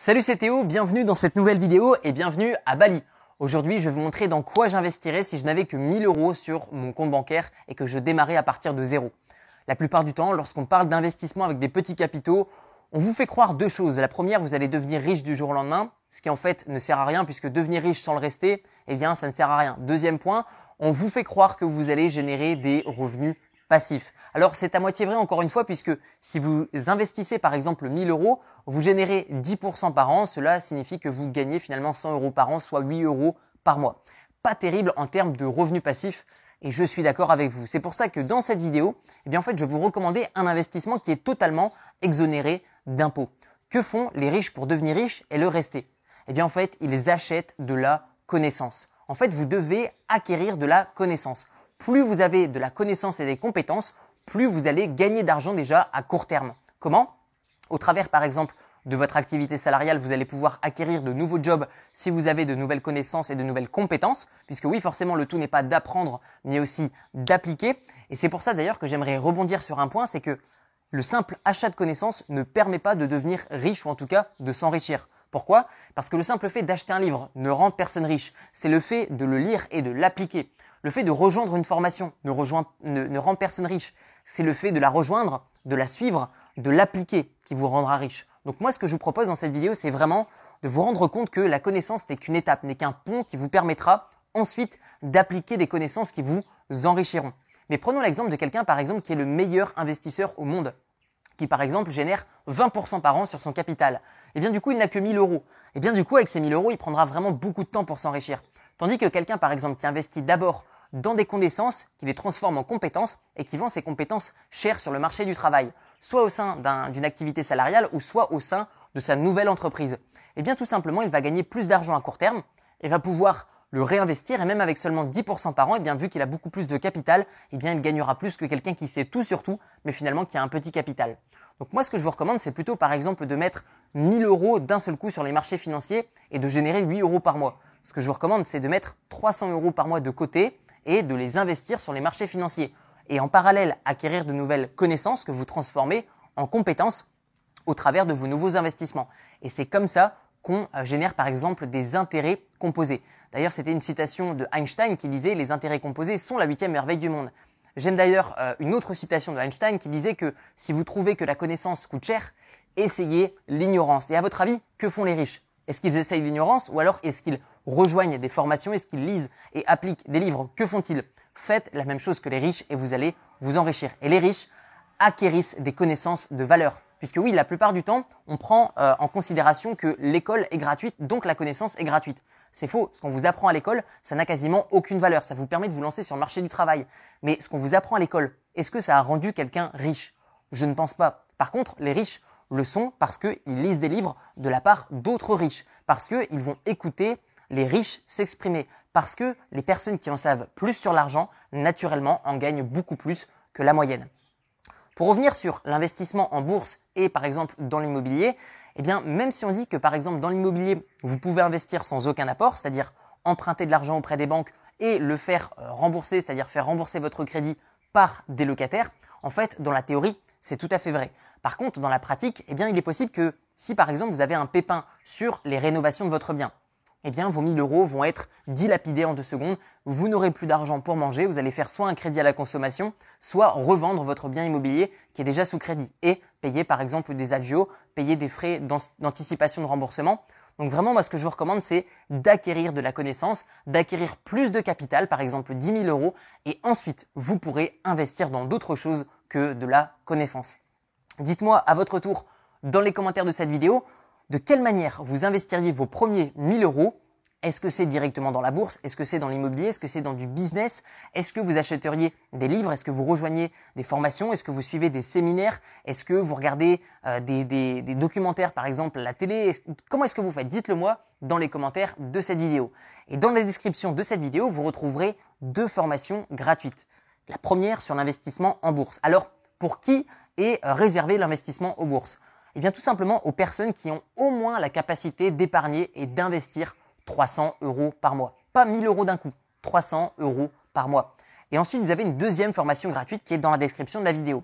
Salut c'est Théo, bienvenue dans cette nouvelle vidéo et bienvenue à Bali. Aujourd'hui je vais vous montrer dans quoi j'investirais si je n'avais que 1000 euros sur mon compte bancaire et que je démarrais à partir de zéro. La plupart du temps, lorsqu'on parle d'investissement avec des petits capitaux, on vous fait croire deux choses. La première, vous allez devenir riche du jour au lendemain, ce qui en fait ne sert à rien puisque devenir riche sans le rester, eh bien ça ne sert à rien. Deuxième point, on vous fait croire que vous allez générer des revenus passif. Alors c'est à moitié vrai encore une fois puisque si vous investissez par exemple 1000 euros, vous générez 10% par an, cela signifie que vous gagnez finalement 100 euros par an, soit 8 euros par mois. Pas terrible en termes de revenus passifs et je suis d'accord avec vous. C'est pour ça que dans cette vidéo, eh bien en fait je vais vous recommander un investissement qui est totalement exonéré d'impôts. Que font les riches pour devenir riches et le rester? Eh bien en fait ils achètent de la connaissance. En fait vous devez acquérir de la connaissance plus vous avez de la connaissance et des compétences, plus vous allez gagner d'argent déjà à court terme. Comment? Au travers par exemple de votre activité salariale, vous allez pouvoir acquérir de nouveaux jobs si vous avez de nouvelles connaissances et de nouvelles compétences, puisque oui, forcément, le tout n'est pas d'apprendre, mais aussi d'appliquer. Et c'est pour ça d'ailleurs que j'aimerais rebondir sur un point, c'est que le simple achat de connaissances ne permet pas de devenir riche ou en tout cas de s'enrichir. Pourquoi? Parce que le simple fait d'acheter un livre ne rend personne riche. C'est le fait de le lire et de l'appliquer. Le fait de rejoindre une formation ne, rend personne riche. C'est le fait de la rejoindre, de la suivre, de l'appliquer qui vous rendra riche. Donc moi, ce que je vous propose dans cette vidéo, c'est vraiment de vous rendre compte que la connaissance n'est qu'une étape, n'est qu'un pont qui vous permettra ensuite d'appliquer des connaissances qui vous enrichiront. Mais prenons l'exemple de quelqu'un, par exemple, qui est le meilleur investisseur au monde, qui, par exemple, génère 20% par an sur son capital. Et eh bien, du coup, il n'a que 1000 euros. Et eh bien, du coup, avec ces 1000 euros, il prendra vraiment beaucoup de temps pour s'enrichir. Tandis que quelqu'un, par exemple, qui investit d'abord dans des connaissances, qui les transforme en compétences et qui vend ses compétences chères sur le marché du travail, soit au sein d'une activité salariale ou soit au sein de sa nouvelle entreprise, eh bien tout simplement, il va gagner plus d'argent à court terme et va pouvoir le réinvestir et même avec seulement 10% par an, eh bien vu qu'il a beaucoup plus de capital, eh bien il gagnera plus que quelqu'un qui sait tout sur tout, mais finalement qui a un petit capital. Donc moi ce que je vous recommande, c'est plutôt par exemple de mettre 1000 euros d'un seul coup sur les marchés financiers et de générer 8 euros par mois ce que je vous recommande, c'est de mettre 300 euros par mois de côté et de les investir sur les marchés financiers. Et en parallèle, acquérir de nouvelles connaissances que vous transformez en compétences au travers de vos nouveaux investissements. Et c'est comme ça qu'on euh, génère par exemple des intérêts composés. D'ailleurs, c'était une citation de Einstein qui disait les intérêts composés sont la huitième merveille du monde. J'aime d'ailleurs euh, une autre citation de Einstein qui disait que si vous trouvez que la connaissance coûte cher, essayez l'ignorance. Et à votre avis, que font les riches? Est-ce qu'ils essayent l'ignorance ou alors est-ce qu'ils rejoignent des formations Est-ce qu'ils lisent et appliquent des livres Que font-ils? Faites la même chose que les riches et vous allez vous enrichir. Et les riches acquérissent des connaissances de valeur. Puisque oui, la plupart du temps, on prend euh, en considération que l'école est gratuite, donc la connaissance est gratuite. C'est faux. Ce qu'on vous apprend à l'école, ça n'a quasiment aucune valeur. Ça vous permet de vous lancer sur le marché du travail. Mais ce qu'on vous apprend à l'école, est-ce que ça a rendu quelqu'un riche? Je ne pense pas. Par contre, les riches le sont parce qu'ils lisent des livres de la part d'autres riches, parce qu'ils vont écouter les riches s'exprimer parce que les personnes qui en savent plus sur l'argent, naturellement, en gagnent beaucoup plus que la moyenne. Pour revenir sur l'investissement en bourse et par exemple dans l'immobilier, eh même si on dit que par exemple dans l'immobilier, vous pouvez investir sans aucun apport, c'est-à-dire emprunter de l'argent auprès des banques et le faire euh, rembourser, c'est-à-dire faire rembourser votre crédit par des locataires, en fait, dans la théorie, c'est tout à fait vrai. Par contre, dans la pratique, eh il est possible que si par exemple vous avez un pépin sur les rénovations de votre bien, eh bien vos 1000 euros vont être dilapidés en deux secondes. Vous n'aurez plus d'argent pour manger. Vous allez faire soit un crédit à la consommation, soit revendre votre bien immobilier qui est déjà sous crédit et payer par exemple des agios, payer des frais d'anticipation de remboursement. Donc vraiment, moi, ce que je vous recommande, c'est d'acquérir de la connaissance, d'acquérir plus de capital, par exemple 10 000 euros, et ensuite, vous pourrez investir dans d'autres choses que de la connaissance. Dites-moi à votre tour dans les commentaires de cette vidéo de quelle manière vous investiriez vos premiers 1000 euros? Est-ce que c'est directement dans la bourse? Est-ce que c'est dans l'immobilier? Est-ce que c'est dans du business? Est-ce que vous achèteriez des livres? Est-ce que vous rejoignez des formations? Est-ce que vous suivez des séminaires? Est-ce que vous regardez euh, des, documentaires, par exemple, la télé? Comment est-ce que vous faites? Dites-le moi dans les commentaires de cette vidéo. Et dans la description de cette vidéo, vous retrouverez deux formations gratuites. La première sur l'investissement en bourse. Alors, pour qui est réservé l'investissement aux bourses eh bien tout simplement aux personnes qui ont au moins la capacité d'épargner et d'investir 300 euros par mois. Pas 1000 euros d'un coup, 300 euros par mois. Et ensuite, vous avez une deuxième formation gratuite qui est dans la description de la vidéo.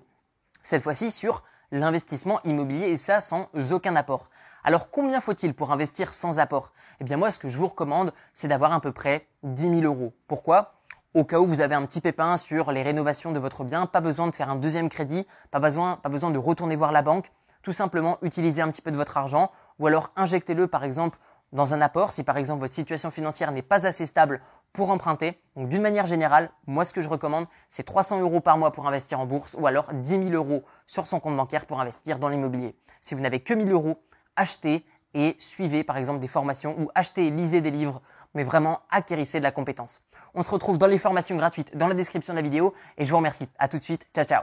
Cette fois-ci sur l'investissement immobilier et ça sans aucun apport. Alors combien faut-il pour investir sans apport? Eh bien moi, ce que je vous recommande, c'est d'avoir à peu près 10 000 euros. Pourquoi? Au cas où vous avez un petit pépin sur les rénovations de votre bien, pas besoin de faire un deuxième crédit, pas besoin, pas besoin de retourner voir la banque, tout simplement utiliser un petit peu de votre argent ou alors injectez-le par exemple dans un apport si par exemple votre situation financière n'est pas assez stable pour emprunter. Donc d'une manière générale, moi ce que je recommande, c'est 300 euros par mois pour investir en bourse ou alors 10 000 euros sur son compte bancaire pour investir dans l'immobilier. Si vous n'avez que 1000 euros, achetez et suivez par exemple des formations ou achetez et lisez des livres, mais vraiment acquérissez de la compétence. On se retrouve dans les formations gratuites dans la description de la vidéo et je vous remercie. À tout de suite. Ciao ciao.